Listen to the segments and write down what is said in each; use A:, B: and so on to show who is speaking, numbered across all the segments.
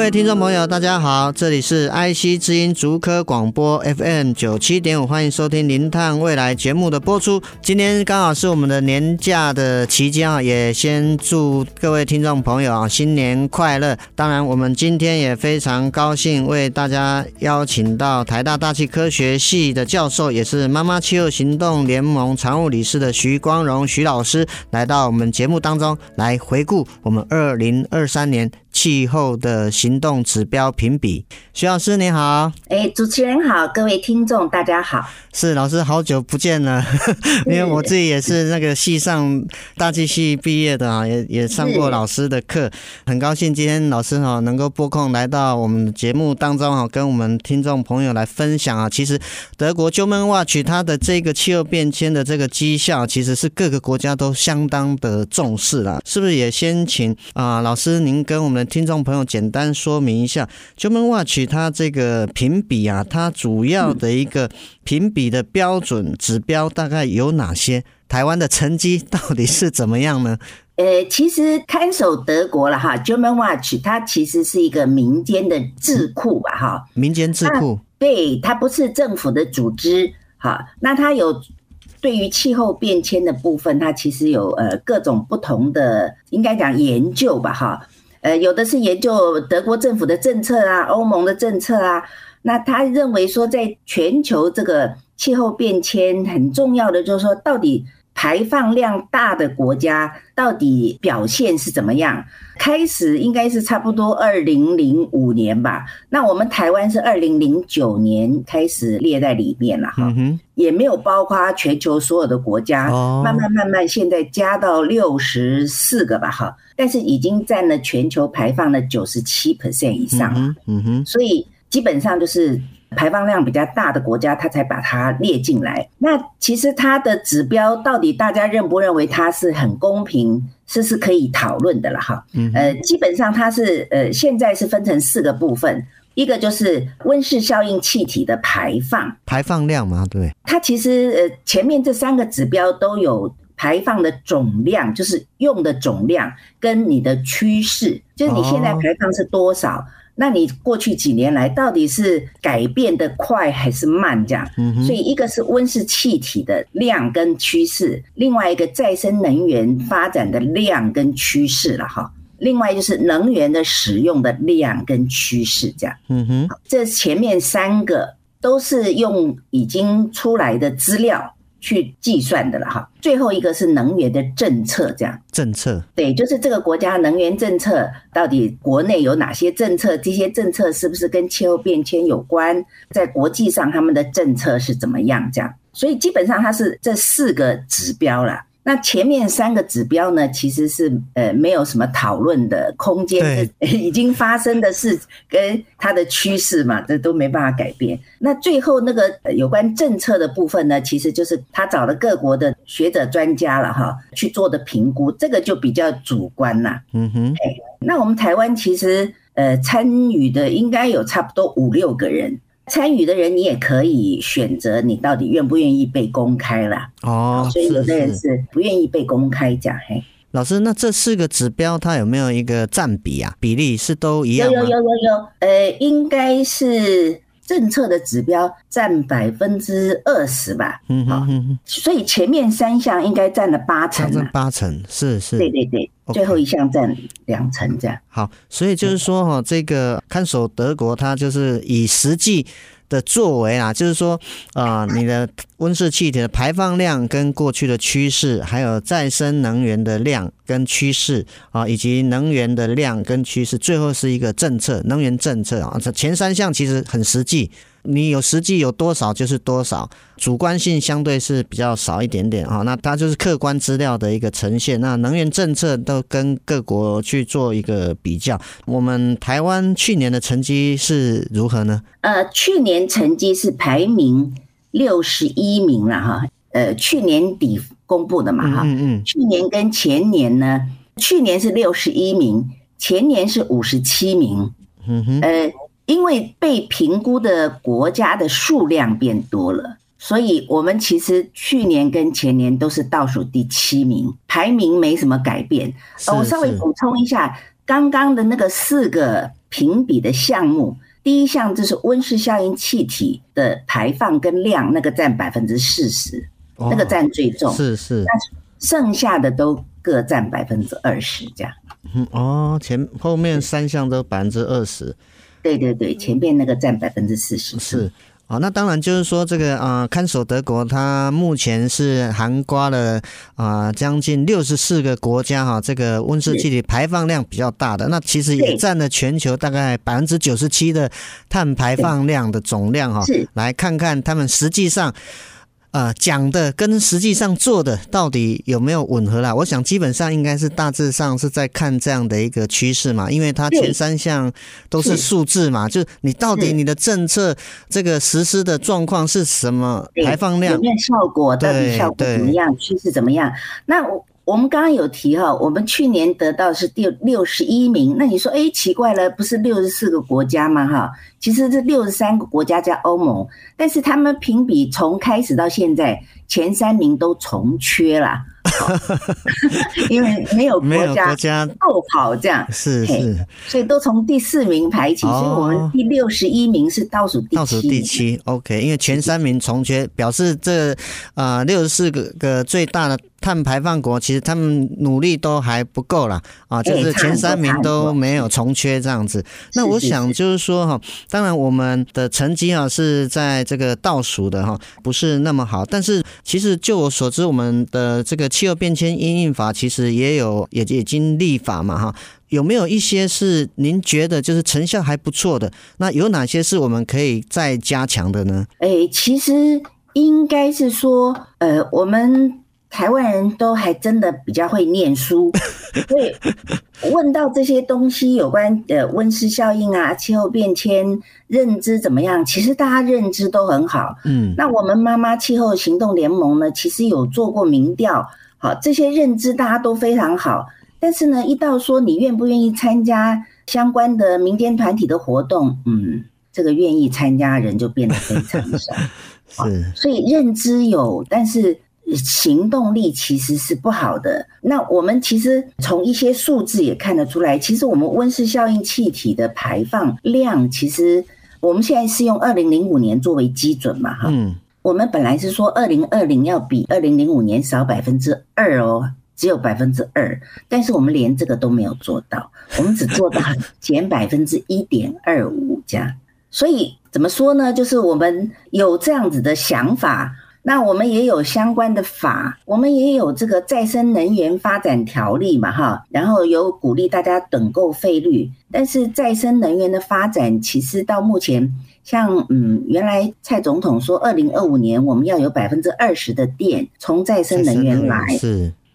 A: 各位听众朋友，大家好，这里是 IC 之音竹科广播 FM 九七点五，欢迎收听《零碳未来》节目的播出。今天刚好是我们的年假的期间啊，也先祝各位听众朋友啊新年快乐。当然，我们今天也非常高兴为大家邀请到台大大气科学系的教授，也是妈妈气候行动联盟常务理事的徐光荣徐老师，来到我们节目当中来回顾我们二零二三年。气候的行动指标评比，徐老师你好，
B: 哎，主持人好，各位听众大家好，
A: 是老师好久不见了，因为我自己也是那个系上大气系毕业的啊，也也上过老师的课，很高兴今天老师哈能够拨空来到我们的节目当中哈，跟我们听众朋友来分享啊，其实德国 Germanwatch 它的这个气候变迁的这个绩效，其实是各个国家都相当的重视了，是不是？也先请啊老师您跟我们。听众朋友，简单说明一下，Germanwatch 它这个评比啊，它主要的一个评比的标准指标大概有哪些？台湾的成绩到底是怎么样呢？
B: 呃，其实看守德国了哈，Germanwatch 它其实是一个民间的智库吧哈，
A: 民间智库，
B: 对，它不是政府的组织哈，那它有对于气候变迁的部分，它其实有呃各种不同的，应该讲研究吧哈。呃，有的是研究德国政府的政策啊，欧盟的政策啊。那他认为说，在全球这个气候变迁很重要的，就是说，到底排放量大的国家到底表现是怎么样？开始应该是差不多二零零五年吧。那我们台湾是二零零九年开始列在里面了哈，也没有包括全球所有的国家。慢慢慢慢，现在加到六十四个吧哈。但是已经占了全球排放的九十七 percent 以上了，嗯哼，所以基本上就是排放量比较大的国家，它才把它列进来。那其实它的指标到底大家认不认为它是很公平，是是可以讨论的了哈。呃，基本上它是呃现在是分成四个部分，一个就是温室效应气体的排放，
A: 排放量嘛，对。
B: 它其实呃前面这三个指标都有。排放的总量就是用的总量，跟你的趋势，就是你现在排放是多少，oh. 那你过去几年来到底是改变的快还是慢？这样，所以一个是温室气体的量跟趋势，另外一个再生能源发展的量跟趋势了哈，另外就是能源的使用的量跟趋势这样，嗯哼，这前面三个都是用已经出来的资料。去计算的了哈，最后一个是能源的政策，这样。
A: 政策。
B: 对，就是这个国家能源政策到底国内有哪些政策，这些政策是不是跟气候变迁有关，在国际上他们的政策是怎么样这样，所以基本上它是这四个指标啦。那前面三个指标呢，其实是呃没有什么讨论的空间，已经发生的事跟它的趋势嘛，这都没办法改变。那最后那个有关政策的部分呢，其实就是他找了各国的学者专家了哈，去做的评估，这个就比较主观啦。嗯哼，那我们台湾其实呃参与的应该有差不多五六个人。参与的人，你也可以选择你到底愿不愿意被公开啦。哦，所以有的人是不愿意被公开讲。嘿，
A: 老师，那这四个指标它有没有一个占比啊？比例是都一样吗？
B: 有有有有有，呃，应该是。政策的指标占百分之二十吧，嗯哼所以前面三项应该占了八成，
A: 占八成是是，
B: 对对对最后一项占两成。这样。
A: 好，所以就是说哈，这个看守德国，它就是以实际的作为啊，就是说啊，你的温室气体的排放量跟过去的趋势，还有再生能源的量跟趋势啊，以及能源的量跟趋势，最后是一个政策，能源政策啊，这前三项其实很实际。你有实际有多少就是多少，主观性相对是比较少一点点啊。那它就是客观资料的一个呈现。那能源政策都跟各国去做一个比较。我们台湾去年的成绩是如何呢？
B: 呃，去年成绩是排名六十一名了哈。呃，去年底公布的嘛哈。嗯嗯。去年跟前年呢，去年是六十一名，前年是五十七名。嗯哼。呃。因为被评估的国家的数量变多了，所以我们其实去年跟前年都是倒数第七名，排名没什么改变。我稍微补充一下，刚刚的那个四个评比的项目，第一项就是温室效应气体的排放跟量，那个占百分之四十，那个占最重。是是，那剩下的都各占百分之二十，这样。
A: 嗯哦，前后面三项都百分之二十。
B: 对对对，前面那个占百分之四十。
A: 是啊，那当然就是说这个啊，看守德国它目前是涵盖了啊将近六十四个国家哈，这个温室气体排放量比较大的，那其实也占了全球大概百分之九十七的碳排放量的总量哈。是，来看看他们实际上。呃，讲的跟实际上做的到底有没有吻合啦？我想基本上应该是大致上是在看这样的一个趋势嘛，因为它前三项都是数字嘛，就你到底你的政策这个实施的状况是什么排放量，有没有
B: 效果，到底效果怎么样，趋势怎么样？那我。我们刚刚有提哈，我们去年得到是第六十一名。那你说，哎，奇怪了，不是六十四个国家吗？哈，其实这六十三个国家加欧盟，但是他们评比从开始到现在，前三名都重缺了。因为没有国家后跑这样，
A: 是是，
B: 所以都从第四名排起，所以我们第六十一名是倒数第七。
A: 倒数第七，OK，因为前三名重缺，表示这呃六十四个个最大的碳排放国，其实他们努力都还不够啦。啊，就是前三名都没有重缺这样子。那我想就是说哈，当然我们的成绩啊是在这个倒数的哈，不是那么好，但是其实就我所知，我们的这个。气候变迁因应法其实也有，也已经立法嘛，哈，有没有一些是您觉得就是成效还不错的？那有哪些是我们可以再加强的呢？
B: 哎，其实应该是说，呃，我们。台湾人都还真的比较会念书，所以问到这些东西有关的温室效应啊、气候变迁认知怎么样？其实大家认知都很好。嗯，那我们妈妈气候行动联盟呢，其实有做过民调，好，这些认知大家都非常好。但是呢，一到说你愿不愿意参加相关的民间团体的活动，嗯，这个愿意参加人就变得非常少。是，所以认知有，但是。行动力其实是不好的。那我们其实从一些数字也看得出来，其实我们温室效应气体的排放量，其实我们现在是用二零零五年作为基准嘛，哈。嗯。我们本来是说二零二零要比二零零五年少百分之二哦，只有百分之二，但是我们连这个都没有做到，我们只做到减百分之一点二五这样。所以怎么说呢？就是我们有这样子的想法。那我们也有相关的法，我们也有这个再生能源发展条例嘛，哈，然后有鼓励大家等购费率，但是再生能源的发展，其实到目前，像嗯，原来蔡总统说，二零二五年我们要有百分之二十的电从再生能源来，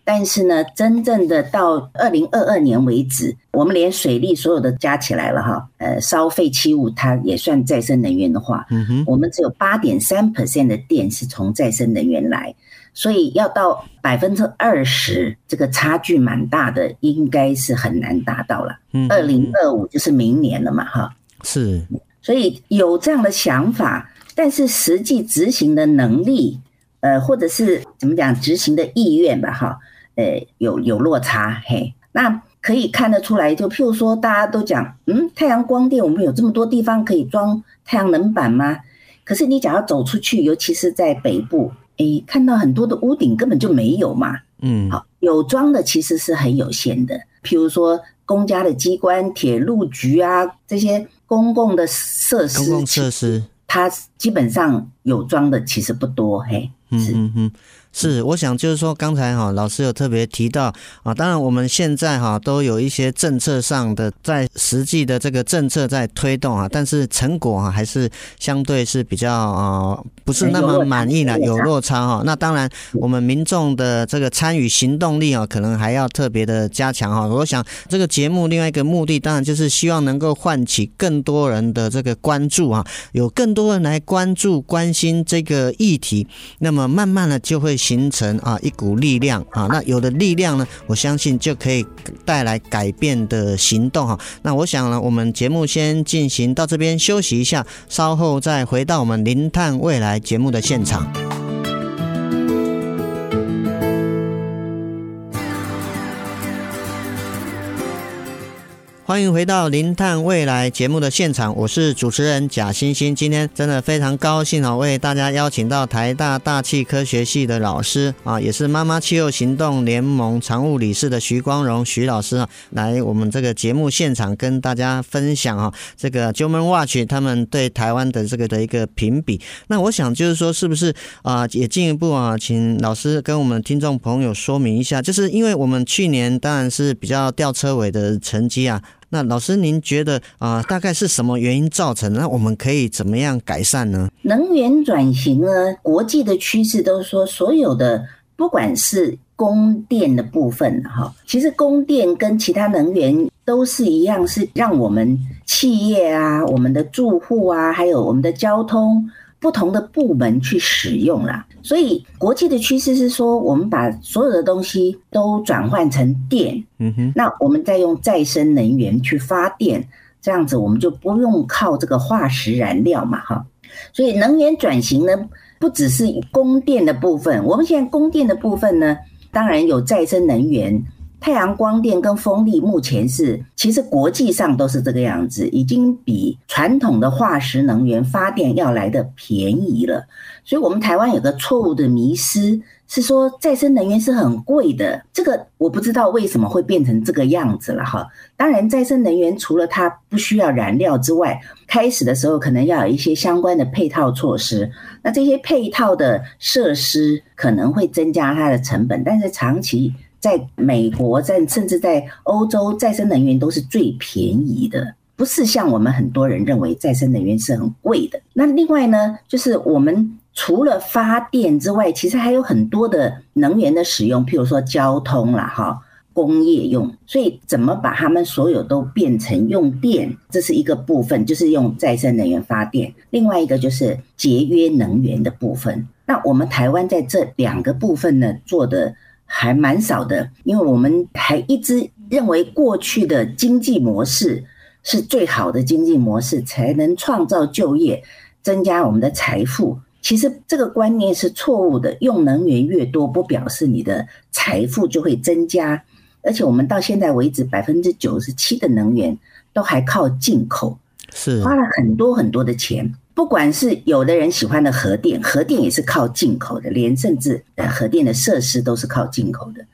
B: 但是呢，真正的到二零二二年为止，我们连水利所有的加起来了哈，呃，烧废弃物它也算再生能源的话，嗯哼，我们只有八点三 percent 的电是从再生能源来，所以要到百分之二十，这个差距蛮大的，应该是很难达到了。嗯，二零二五就是明年了嘛，哈，
A: 是，
B: 所以有这样的想法，但是实际执行的能力，呃，或者是怎么讲，执行的意愿吧，哈。呃，有有落差，嘿，那可以看得出来，就譬如说，大家都讲，嗯，太阳光电，我们有这么多地方可以装太阳能板吗？可是你假如走出去，尤其是在北部，诶，看到很多的屋顶根本就没有嘛，嗯，好，有装的其实是很有限的，譬如说公家的机关、铁路局啊，这些公共的设施，
A: 公共设施，
B: 它基本上有装的其实不多，嘿，是。嗯嗯
A: 是，我想就是说，刚才哈老师有特别提到啊，当然我们现在哈都有一些政策上的在实际的这个政策在推动啊，但是成果啊还是相对是比较啊不是那么满意的，有落差哈。那当然我们民众的这个参与行动力啊，可能还要特别的加强哈。我想这个节目另外一个目的，当然就是希望能够唤起更多人的这个关注啊，有更多人来关注关心这个议题，那么慢慢的就会。形成啊一股力量啊，那有的力量呢，我相信就可以带来改变的行动哈。那我想呢，我们节目先进行到这边休息一下，稍后再回到我们零碳未来节目的现场。欢迎回到《零碳未来》节目的现场，我是主持人贾欣欣。今天真的非常高兴啊，为大家邀请到台大大气科学系的老师啊，也是妈妈气候行动联盟常务理事的徐光荣徐老师啊，来我们这个节目现场跟大家分享啊，这个 Germanwatch 他们对台湾的这个的一个评比。那我想就是说，是不是啊，也进一步啊，请老师跟我们听众朋友说明一下，就是因为我们去年当然是比较吊车尾的成绩啊。那老师，您觉得啊，大概是什么原因造成？那我们可以怎么样改善呢？
B: 能源转型呢，国际的趋势都说，所有的不管是供电的部分哈，其实供电跟其他能源都是一样，是让我们企业啊、我们的住户啊，还有我们的交通。不同的部门去使用啦，所以国际的趋势是说，我们把所有的东西都转换成电，嗯哼，那我们再用再生能源去发电，这样子我们就不用靠这个化石燃料嘛，哈。所以能源转型呢，不只是供电的部分，我们现在供电的部分呢，当然有再生能源。太阳光电跟风力目前是，其实国际上都是这个样子，已经比传统的化石能源发电要来得便宜了。所以，我们台湾有个错误的迷思，是说再生能源是很贵的。这个我不知道为什么会变成这个样子了哈。当然，再生能源除了它不需要燃料之外，开始的时候可能要有一些相关的配套措施。那这些配套的设施可能会增加它的成本，但是长期。在美国，在甚至在欧洲，再生能源都是最便宜的，不是像我们很多人认为再生能源是很贵的。那另外呢，就是我们除了发电之外，其实还有很多的能源的使用，譬如说交通啦，哈，工业用。所以怎么把它们所有都变成用电，这是一个部分，就是用再生能源发电。另外一个就是节约能源的部分。那我们台湾在这两个部分呢，做的。还蛮少的，因为我们还一直认为过去的经济模式是最好的经济模式，才能创造就业、增加我们的财富。其实这个观念是错误的，用能源越多，不表示你的财富就会增加。而且我们到现在为止，百分之九十七的能源都还靠进口，是花了很多很多的钱。不管是有的人喜欢的核电，核电也是靠进口的，连甚至呃核电的设施都是靠进口的，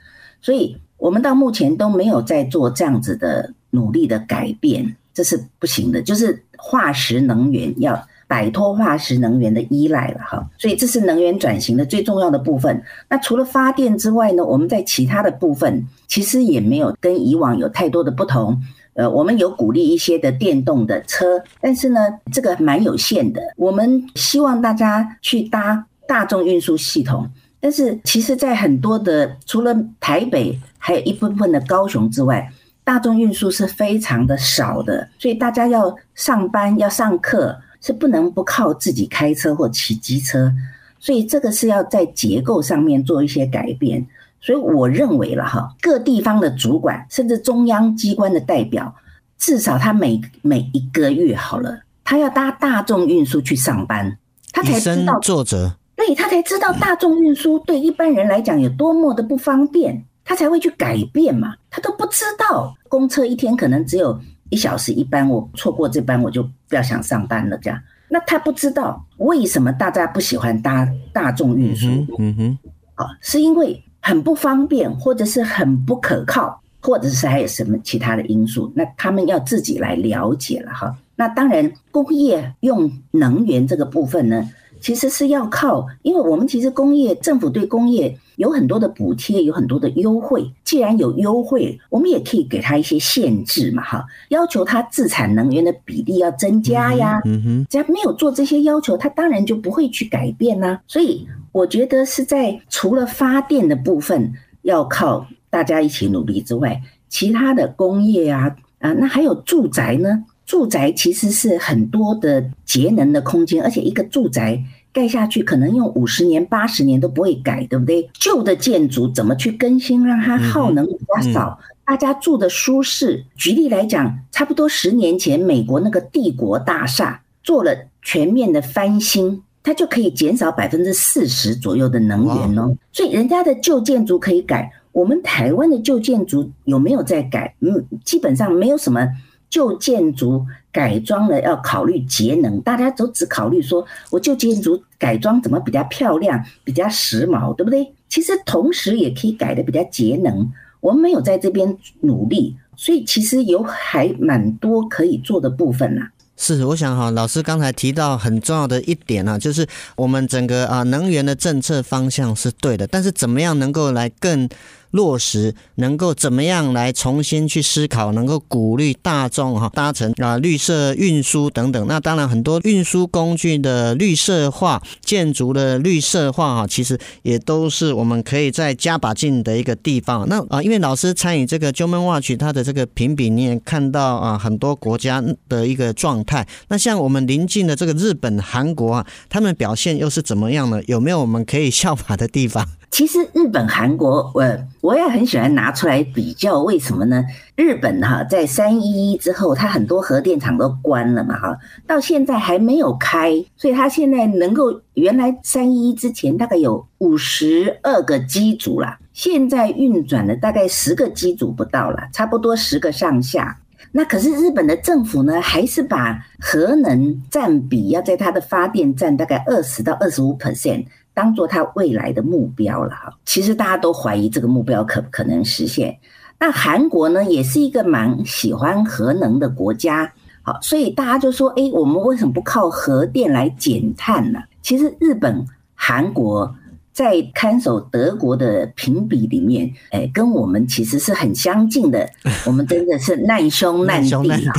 B: 所以我们到目前都没有在做这样子的努力的改变，这是不行的。就是化石能源要摆脱化石能源的依赖了哈，所以这是能源转型的最重要的部分。那除了发电之外呢，我们在其他的部分其实也没有跟以往有太多的不同。呃，我们有鼓励一些的电动的车，但是呢，这个蛮有限的。我们希望大家去搭大众运输系统，但是其实，在很多的除了台北，还有一部分的高雄之外，大众运输是非常的少的。所以大家要上班、要上课，是不能不靠自己开车或骑机车。所以这个是要在结构上面做一些改变。所以我认为了哈，各地方的主管甚至中央机关的代表，至少他每每一个月好了，他要搭大众运输去上班，他才知道
A: 作者，
B: 对，他才知道大众运输对一般人来讲有多么的不方便，他才会去改变嘛。他都不知道，公车一天可能只有一小时一班，我错过这班我就不要想上班了这样。那他不知道为什么大家不喜欢搭大众运输？嗯哼，啊，是因为。很不方便，或者是很不可靠，或者是还有什么其他的因素，那他们要自己来了解了哈。那当然，工业用能源这个部分呢，其实是要靠，因为我们其实工业政府对工业有很多的补贴，有很多的优惠。既然有优惠，我们也可以给他一些限制嘛，哈，要求他自产能源的比例要增加呀。嗯哼，只要没有做这些要求，他当然就不会去改变呐。所以我觉得是在除了发电的部分要靠大家一起努力之外，其他的工业啊，啊，那还有住宅呢？住宅其实是很多的节能的空间，而且一个住宅盖下去，可能用五十年、八十年都不会改，对不对？旧的建筑怎么去更新，让它耗能比较少，大家住的舒适？举例来讲，差不多十年前，美国那个帝国大厦做了全面的翻新，它就可以减少百分之四十左右的能源哦。所以人家的旧建筑可以改，我们台湾的旧建筑有没有在改？嗯，基本上没有什么。旧建筑改装了要考虑节能，大家都只考虑说我旧建筑改装怎么比较漂亮、比较时髦，对不对？其实同时也可以改得比较节能。我们没有在这边努力，所以其实有还蛮多可以做的部分呐。
A: 是，我想哈，老师刚才提到很重要的一点啊，就是我们整个啊能源的政策方向是对的，但是怎么样能够来更落实能够怎么样来重新去思考，能够鼓励大众哈搭乘啊绿色运输等等。那当然很多运输工具的绿色化、建筑的绿色化哈，其实也都是我们可以再加把劲的一个地方。那啊，因为老师参与这个 GeoManWatch 它的这个评比，你也看到啊很多国家的一个状态。那像我们邻近的这个日本、韩国啊，他们表现又是怎么样呢？有没有我们可以效法的地方？
B: 其实日本、韩国，我我也很喜欢拿出来比较，为什么呢？日本哈，在三一一之后，它很多核电厂都关了嘛，哈，到现在还没有开，所以它现在能够原来三一一之前大概有五十二个机组啦，现在运转了大概十个机组不到了，差不多十个上下。那可是日本的政府呢，还是把核能占比要在它的发电占大概二十到二十五 percent。当做他未来的目标了哈，其实大家都怀疑这个目标可不可能实现。那韩国呢，也是一个蛮喜欢核能的国家，好，所以大家就说，哎，我们为什么不靠核电来减碳呢？其实日本、韩国在看守德国的评比里面，哎，跟我们其实是很相近的。我们真的是难兄难弟哈。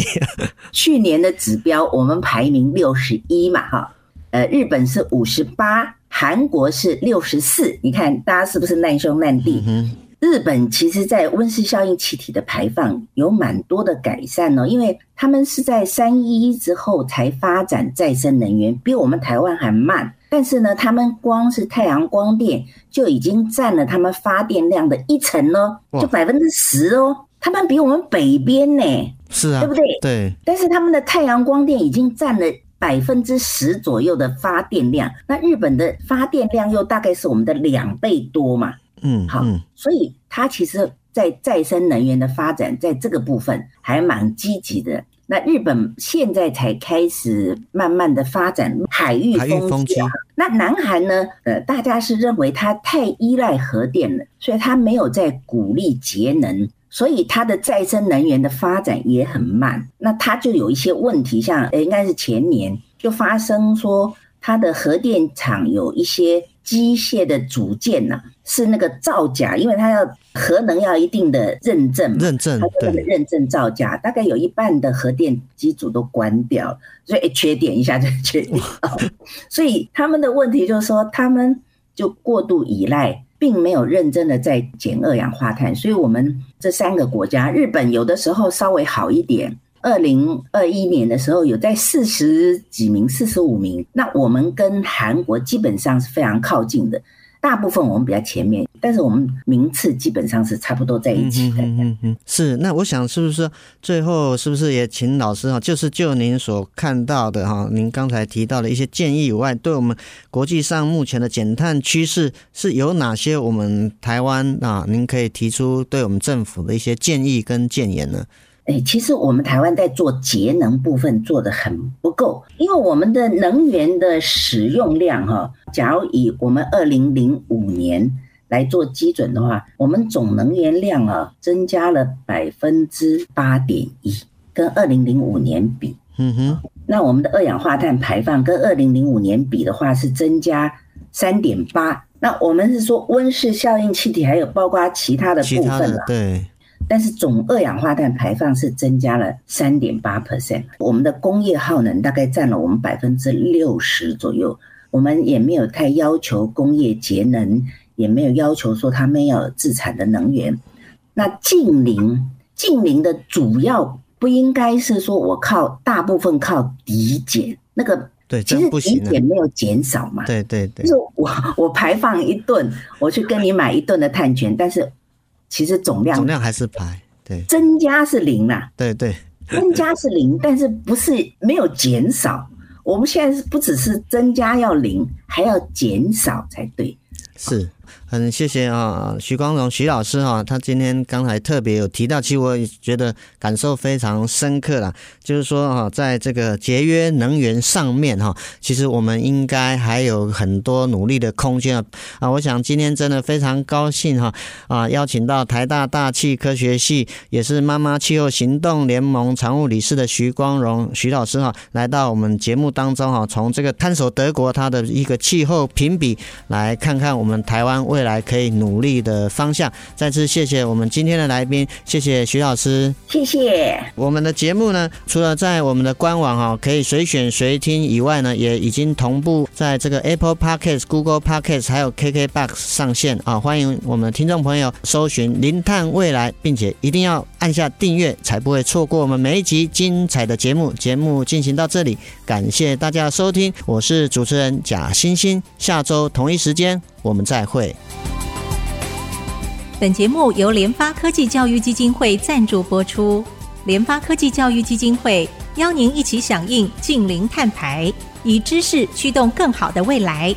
B: 去年的指标，我们排名六十一嘛，哈，呃，日本是五十八。韩国是六十四，你看大家是不是难兄难弟？日本其实，在温室效应气体的排放有蛮多的改善哦，因为他们是在三一一之后才发展再生能源，比我们台湾还慢。但是呢，他们光是太阳光电就已经占了他们发电量的一成哦，就百分之十哦，他们比我们北边呢，
A: 是啊，
B: 对不对？
A: 对。
B: 但是他们的太阳光电已经占了。百分之十左右的发电量，那日本的发电量又大概是我们的两倍多嘛？嗯，好，所以它其实，在再生能源的发展，在这个部分还蛮积极的。那日本现在才开始慢慢的发展海域风机，那南韩呢？呃，大家是认为它太依赖核电了，所以它没有在鼓励节能。所以它的再生能源的发展也很慢，那它就有一些问题，像诶应该是前年就发生说，它的核电厂有一些机械的组件呐，是那个造假，因为它要核能要一定的认证，
A: 认证对，
B: 认证造假，大概有一半的核电机组都关掉，所以缺点一下就缺点，所以他们的问题就是说，他们就过度依赖。并没有认真的在减二氧化碳，所以我们这三个国家，日本有的时候稍微好一点。二零二一年的时候有在四十几名、四十五名，那我们跟韩国基本上是非常靠近的。大部分我们比较前面，但是我们名次基本上是差不多在一起的。嗯
A: 嗯嗯，是。那我想是不是最后是不是也请老师哈，就是就您所看到的哈，您刚才提到的一些建议以外，对我们国际上目前的减碳趋势是有哪些？我们台湾啊，您可以提出对我们政府的一些建议跟建言呢？
B: 哎，其实我们台湾在做节能部分做的很不够，因为我们的能源的使用量哈，假如以我们二零零五年来做基准的话，我们总能源量啊增加了百分之八点一，跟二零零五年比，嗯哼，那我们的二氧化碳排放跟二零零五年比的话是增加三点八。那我们是说温室效应气体还有包括其他的部分了，
A: 对。
B: 但是总二氧化碳排放是增加了三点八 percent。我们的工业耗能大概占了我们百分之六十左右。我们也没有太要求工业节能，也没有要求说他们要有自产的能源。那近邻，近邻的主要不应该是说我靠大部分靠抵减那个。
A: 对，
B: 其实抵减没有减少嘛。
A: 对对对。
B: 就是我我排放一吨，我去跟你买一吨的碳权，但是其实总量
A: 总量还是排。对。
B: 增加是零啦。
A: 对对。
B: 增加是零，但是不是没有减少。我们现在是不只是增加要零，还要减少才对。
A: 是。很谢谢啊，徐光荣徐老师哈，他今天刚才特别有提到，其实我也觉得感受非常深刻啦。就是说哈，在这个节约能源上面哈，其实我们应该还有很多努力的空间啊啊！我想今天真的非常高兴哈啊，邀请到台大大气科学系也是妈妈气候行动联盟常务理事的徐光荣徐老师哈，来到我们节目当中哈，从这个探索德国它的一个气候评比，来看看我们台湾未来可以努力的方向。再次谢谢我们今天的来宾，谢谢徐老师，
B: 谢谢。
A: 我们的节目呢，除了在我们的官网哈可以随选随听以外呢，也已经同步在这个 Apple Podcast、Google Podcast 还有 KKBox 上线啊。欢迎我们的听众朋友搜寻“零碳未来”，并且一定要按下订阅，才不会错过我们每一集精彩的节目。节目进行到这里，感谢大家收听，我是主持人贾欣欣，下周同一时间。我们再会。
C: 本节目由联发科技教育基金会赞助播出。联发科技教育基金会邀您一起响应净零碳排，以知识驱动更好的未来。